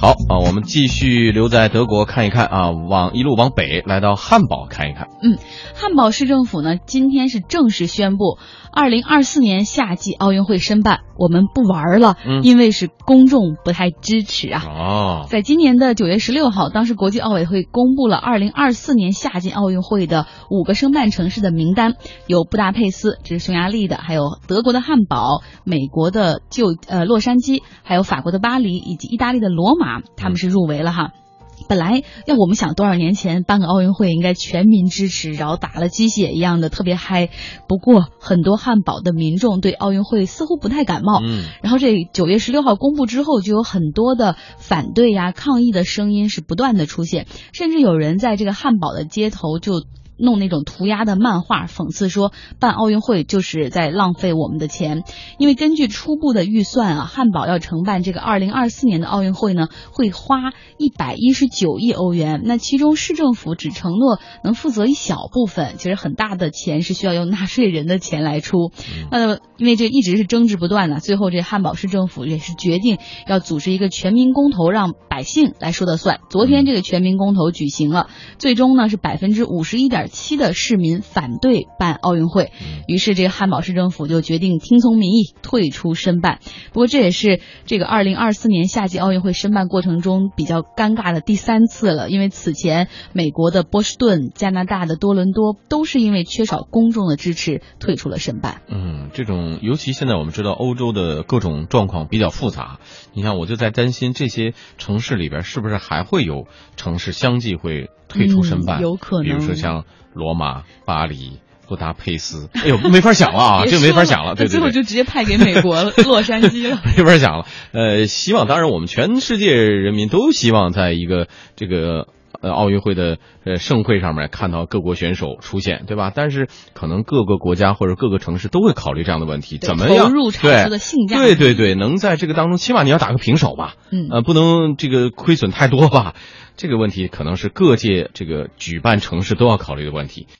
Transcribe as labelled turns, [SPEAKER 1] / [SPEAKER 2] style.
[SPEAKER 1] 好啊，我们继续留在德国看一看啊，往一路往北来到汉堡看一看。
[SPEAKER 2] 嗯，汉堡市政府呢今天是正式宣布，二零二四年夏季奥运会申办，我们不玩了，
[SPEAKER 1] 嗯
[SPEAKER 2] 因为是公众不太支持啊。
[SPEAKER 1] 哦，
[SPEAKER 2] 在今年的九月十六号，当时国际奥委会公布了二零二四年夏季奥运会的五个申办城市的名单，有布达佩斯，这是匈牙利的，还有德国的汉堡、美国的旧呃洛杉矶，还有法国的巴黎以及意大利的罗马，他们是入围了哈。本来要我们想多少年前办个奥运会应该全民支持，然后打了鸡血一样的特别嗨。不过很多汉堡的民众对奥运会似乎不太感冒，
[SPEAKER 1] 嗯
[SPEAKER 2] 然后这九月十六号公布之后，就有很多的反对呀、抗议的声音是不断的出现，甚至有人在这个汉堡的街头就。弄那种涂鸦的漫画，讽刺说办奥运会就是在浪费我们的钱，因为根据初步的预算啊，汉堡要承办这个二零二四年的奥运会呢，会花一百一十九亿欧元。那其中市政府只承诺能负责一小部分，其实很大的钱是需要用纳税人的钱来出。那因为这一直是争执不断的，最后这汉堡市政府也是决定要组织一个全民公投，让百姓来说的算。昨天这个全民公投举行了，最终呢是百分之五十一点七的市民反对办奥运会，于是这个汉堡市政府就决定听从民意，退出申办。不过这也是这个二零二四年夏季奥运会申办过程中比较尴尬的第三次了，因为此前美国的波士顿、加拿大的多伦多都是因为缺少公众的支持退出了申办。
[SPEAKER 1] 嗯，这种尤其现在我们知道欧洲的各种状况比较复杂，你看我就在担心这些城市里边是不是还会有城市相继会退出申办，
[SPEAKER 2] 嗯有可。能
[SPEAKER 1] 比如说像罗马、巴黎、布达佩斯，哎呦，没法想了啊，
[SPEAKER 2] 别
[SPEAKER 1] 这没法想了，对对对。
[SPEAKER 2] 最后就直接派给美国了 洛杉矶了。
[SPEAKER 1] 没法想了。呃，希望当然我们全世界人民都希望在一个这个呃奥运会的呃盛会上面看到各国选手出现，对吧？但是可能各个国家或者各个城市都会考虑这样的问题，怎么样
[SPEAKER 2] 投入产出的性价比
[SPEAKER 1] 对对对，能在这个当中，起码你要打个平手吧，
[SPEAKER 2] 嗯
[SPEAKER 1] 呃，不能这个亏损太多吧。这个问题可能是各界这个举办城市都要考虑的问题。